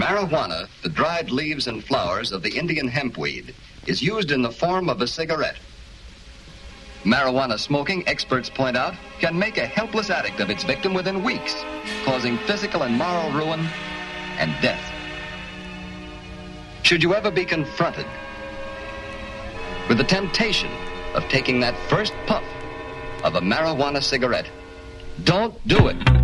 Marijuana, the dried leaves and flowers of the Indian hempweed, is used in the form of a cigarette. Marijuana smoking, experts point out, can make a helpless addict of its victim within weeks, causing physical and moral ruin and death. Should you ever be confronted with the temptation of taking that first puff of a marijuana cigarette, don't do it.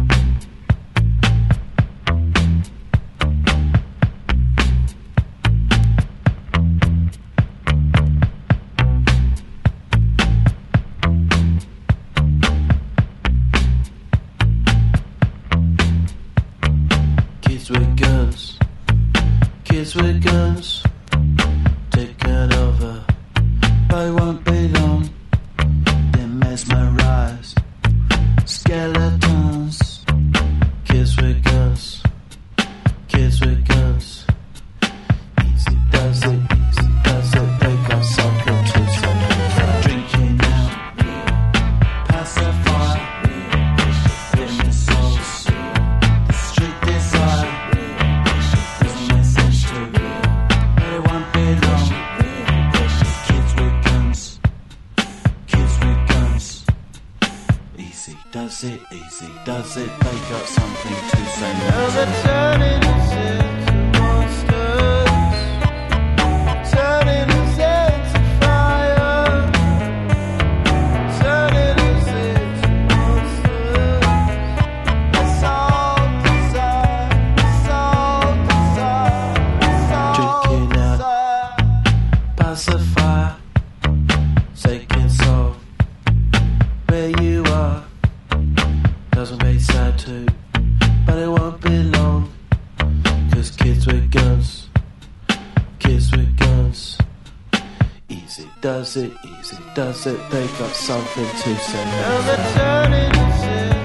does it, they've got something to say.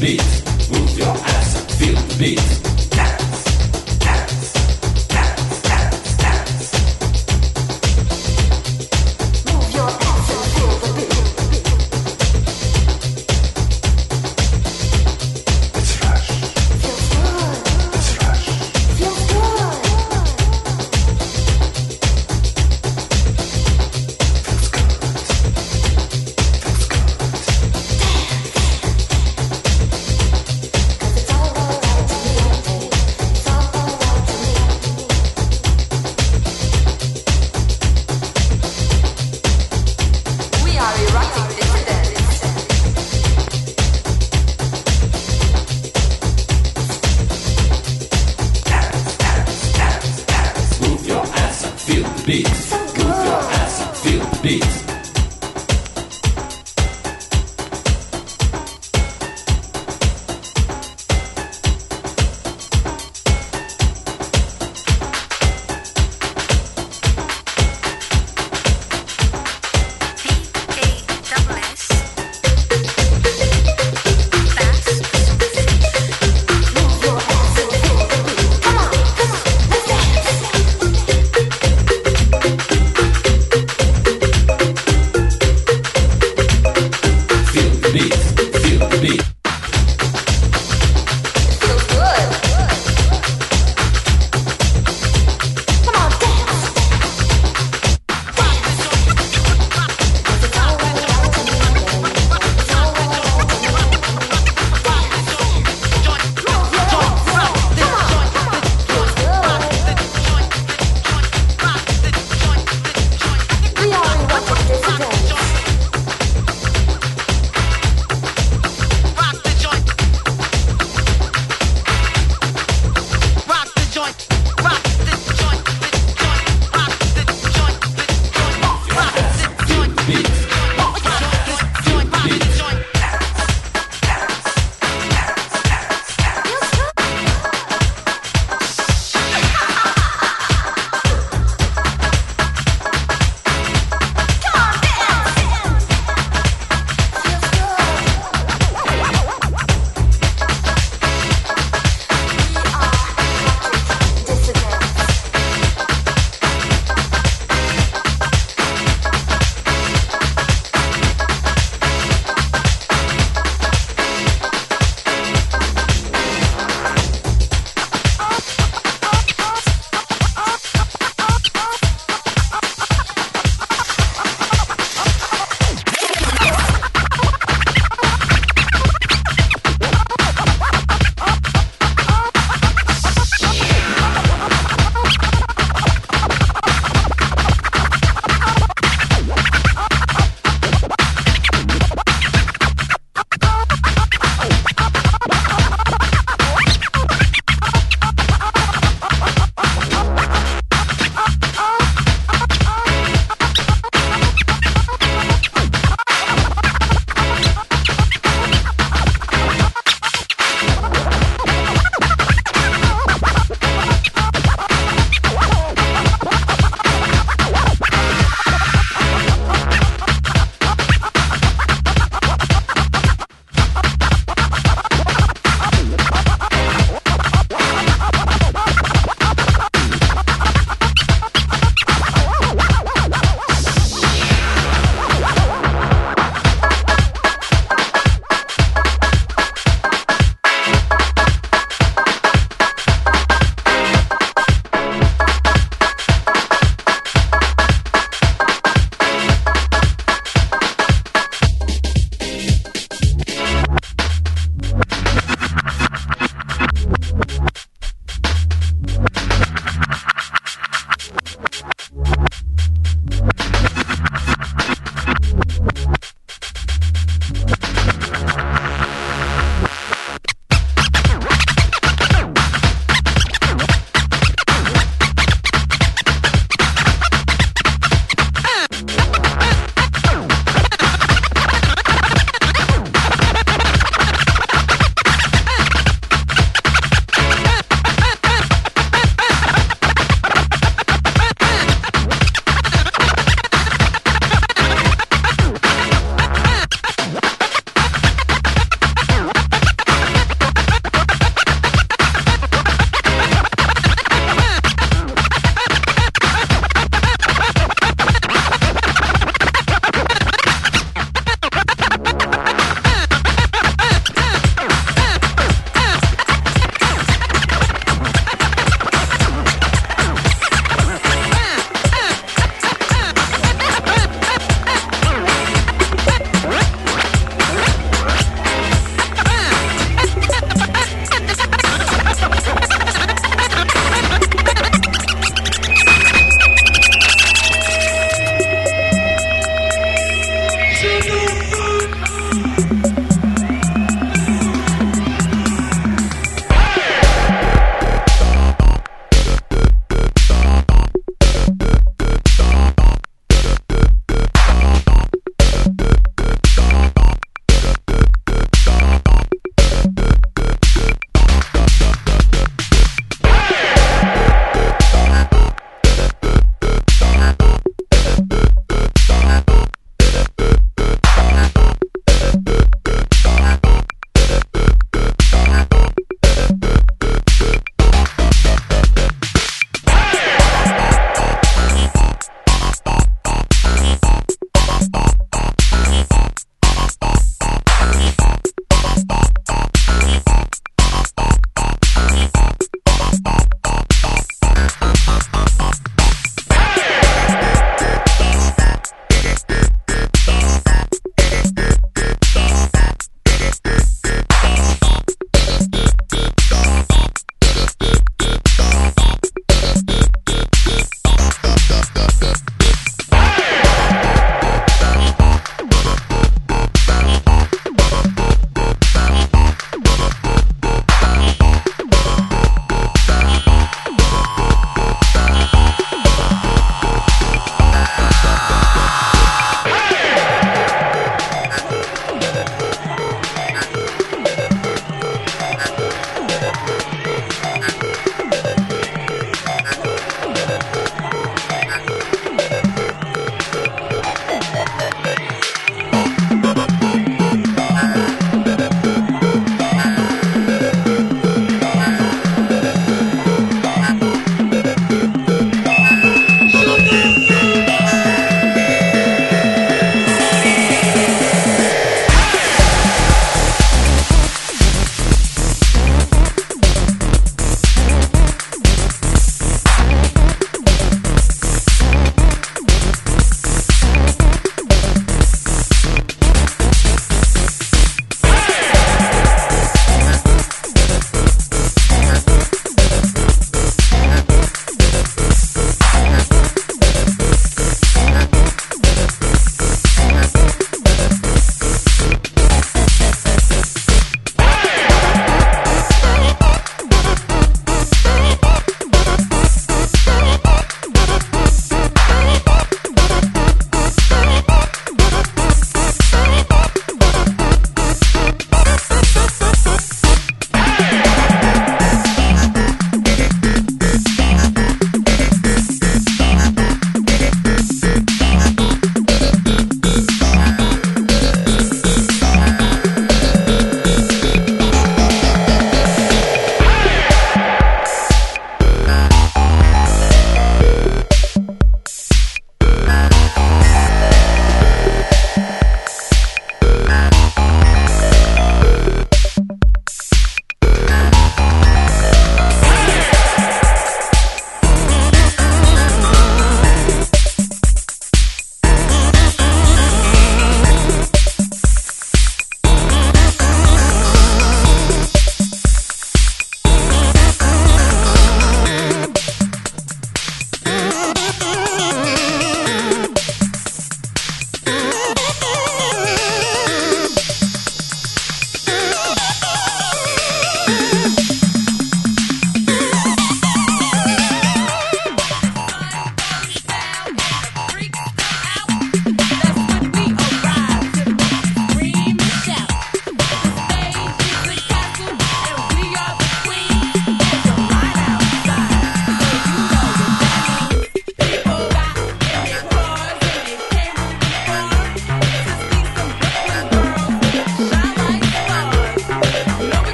beat, move your ass and feel the beat.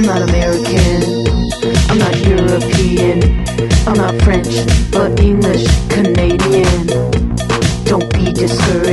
I'm not American. I'm not European. I'm not French but English, Canadian. Don't be discouraged.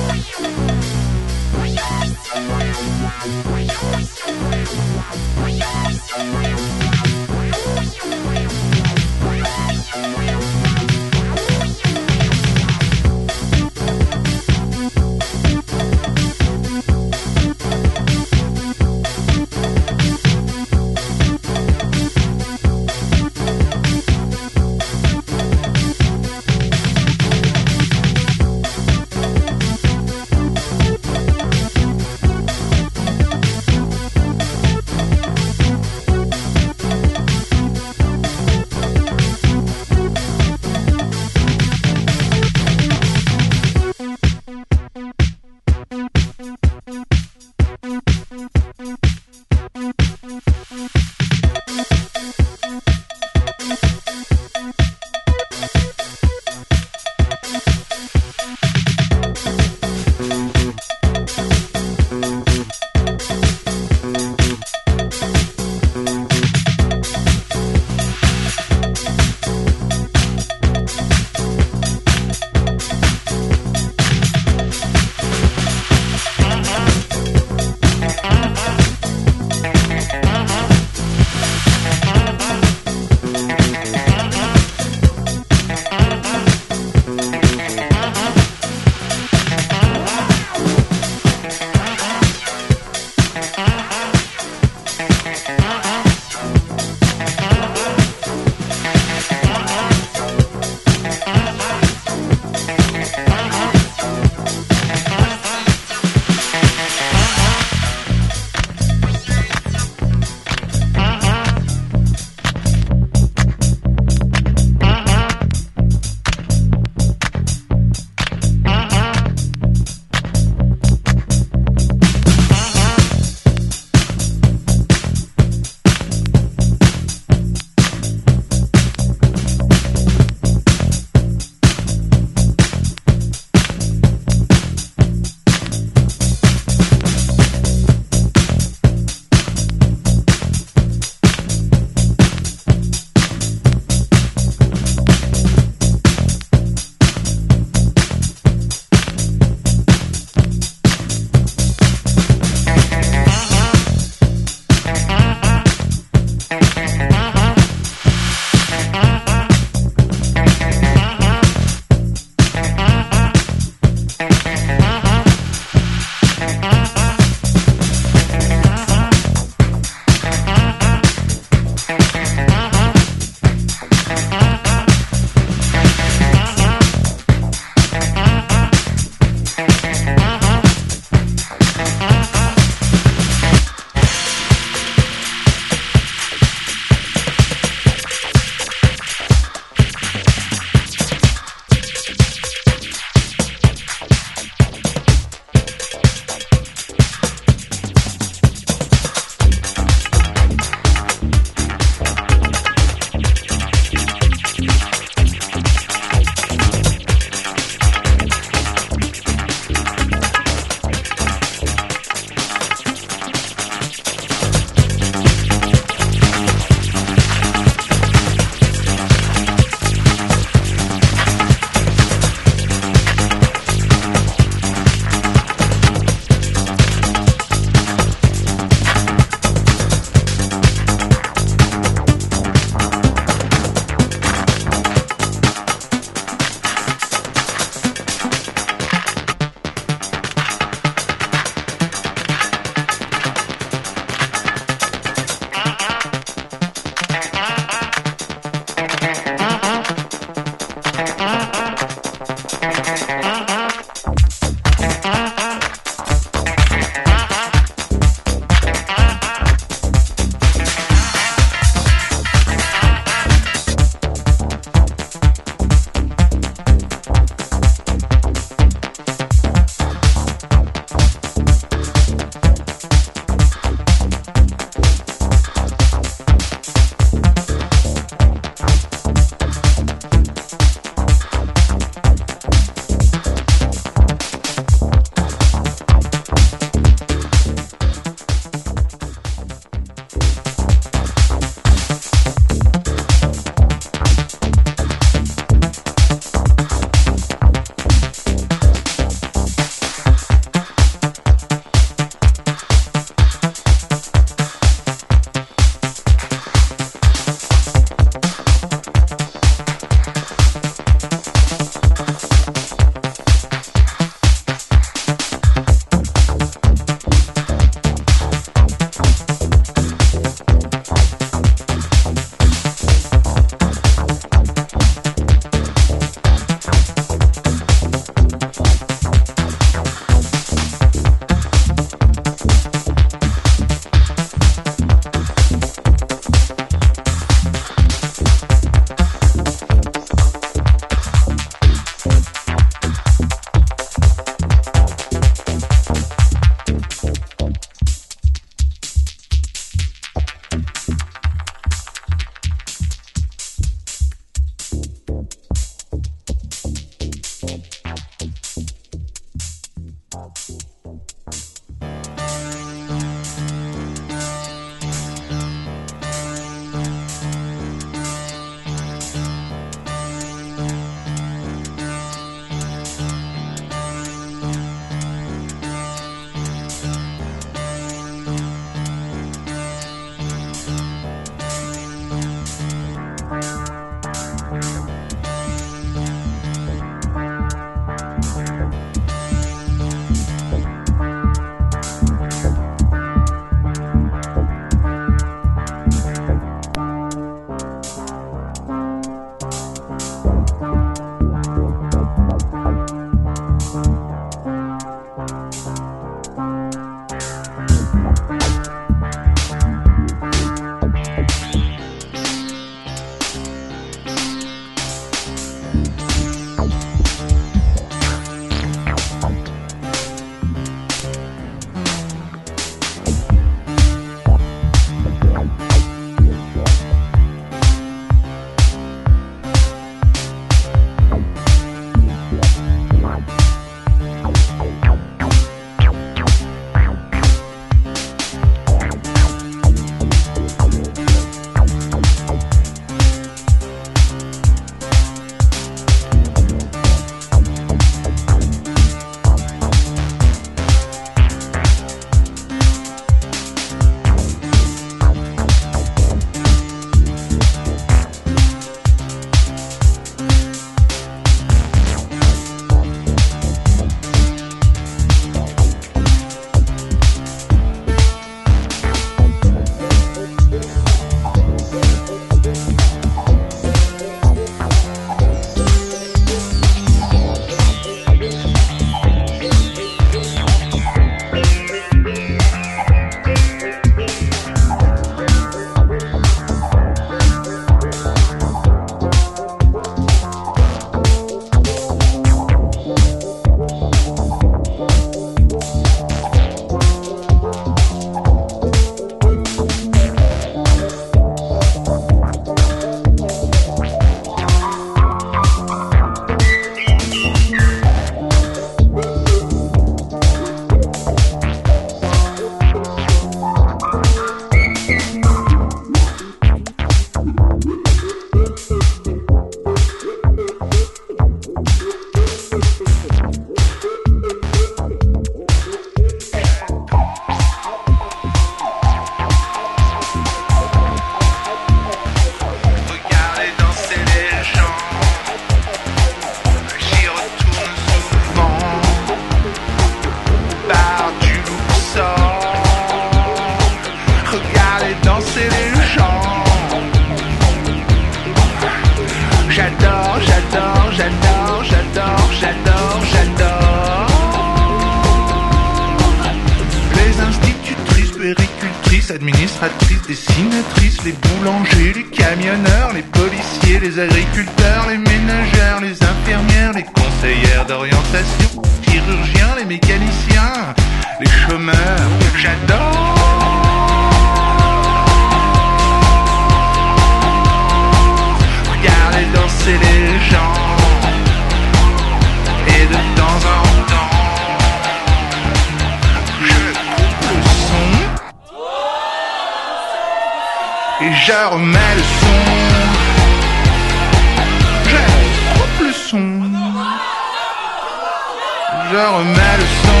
Je remets le son.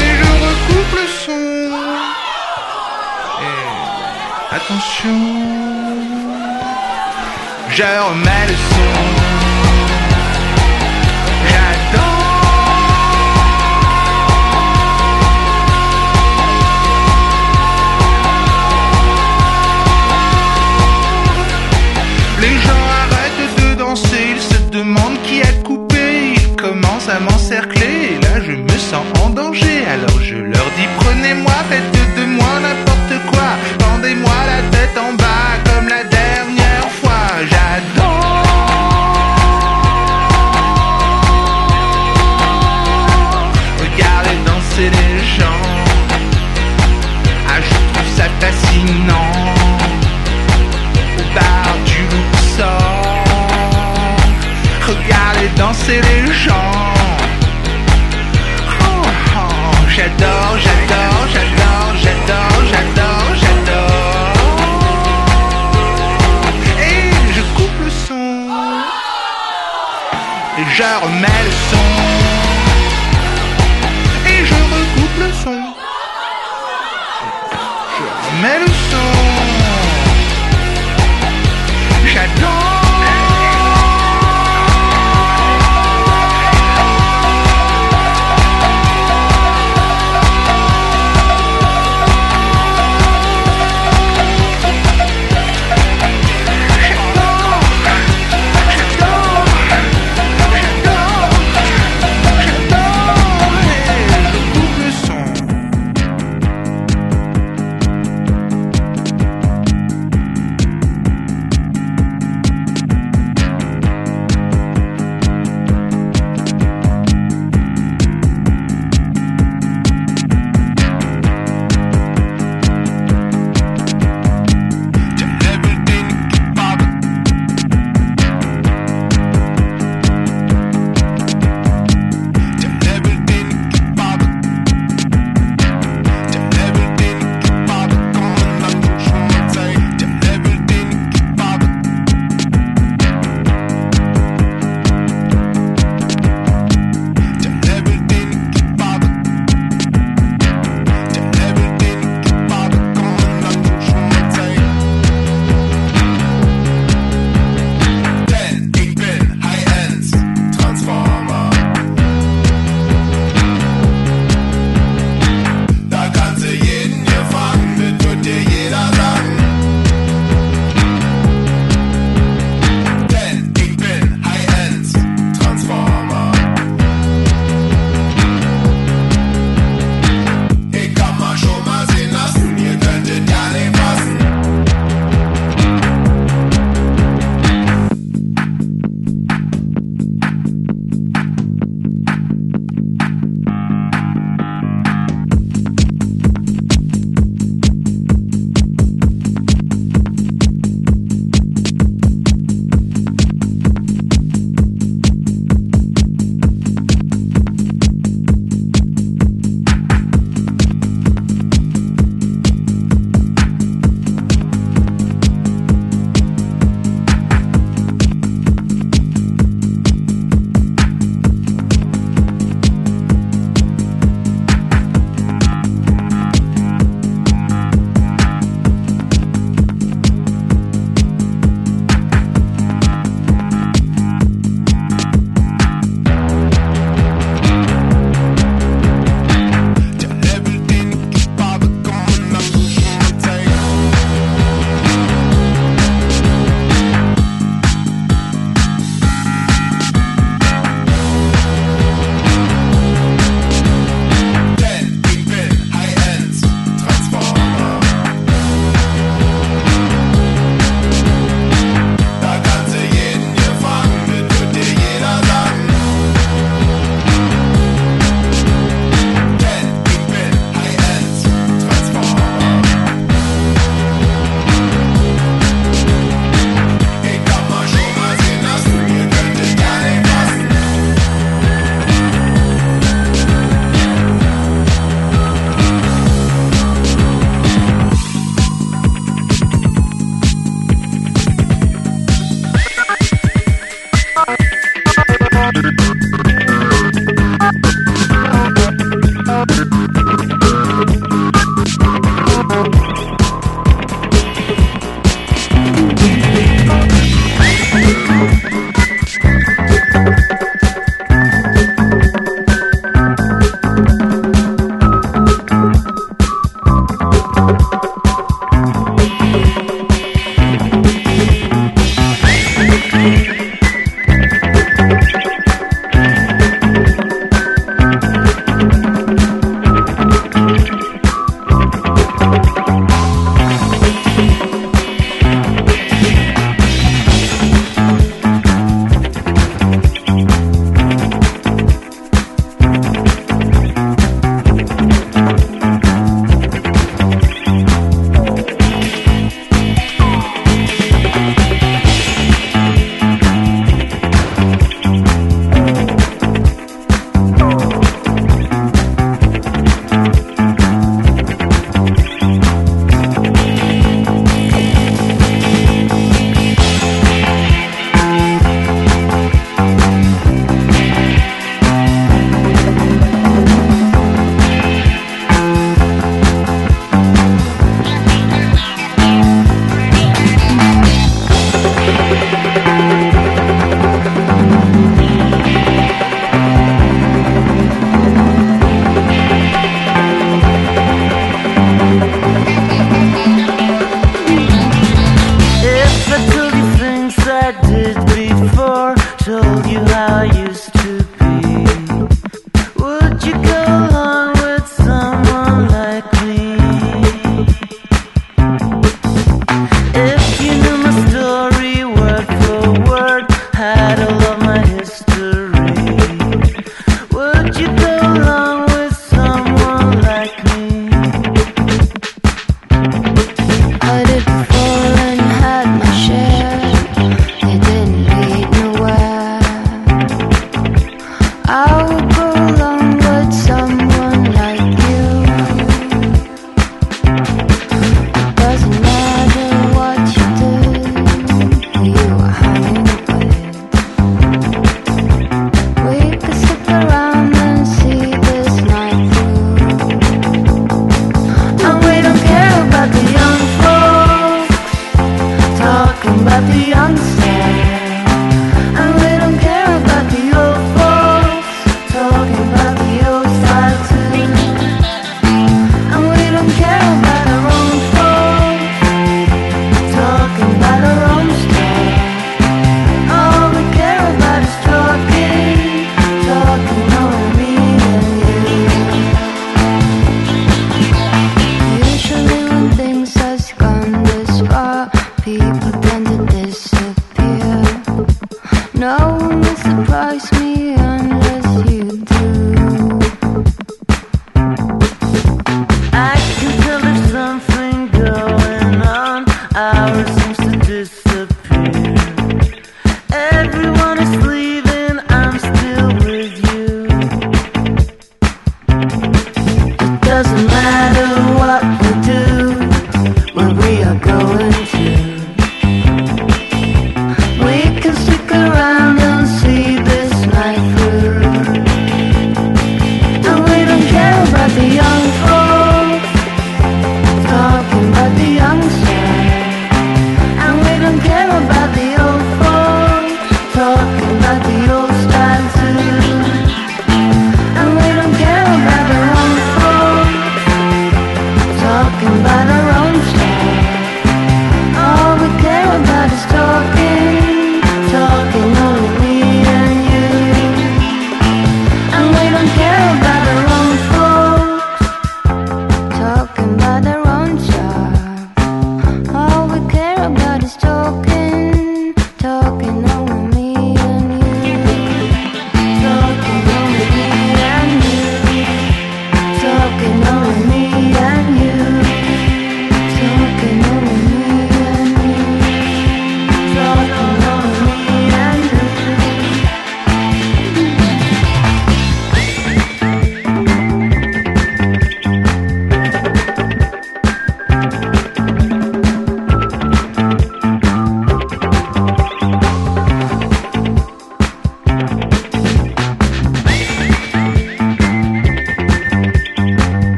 Et je recoupe le son. Attention. Je remets le son. Les gens Alors je leur dis prenez-moi, faites de moi n'importe quoi, pendez-moi la tête en bas comme la dernière fois. J'adore. Regardez danser les gens. Ah, je trouve ça fascinant. Au bar du Luxor. Regardez danser les gens. J'adore, j'adore, j'adore, j'adore, j'adore, j'adore. Et je coupe le son. Et je remets le son. Et je recoupe le son. Je remets le son.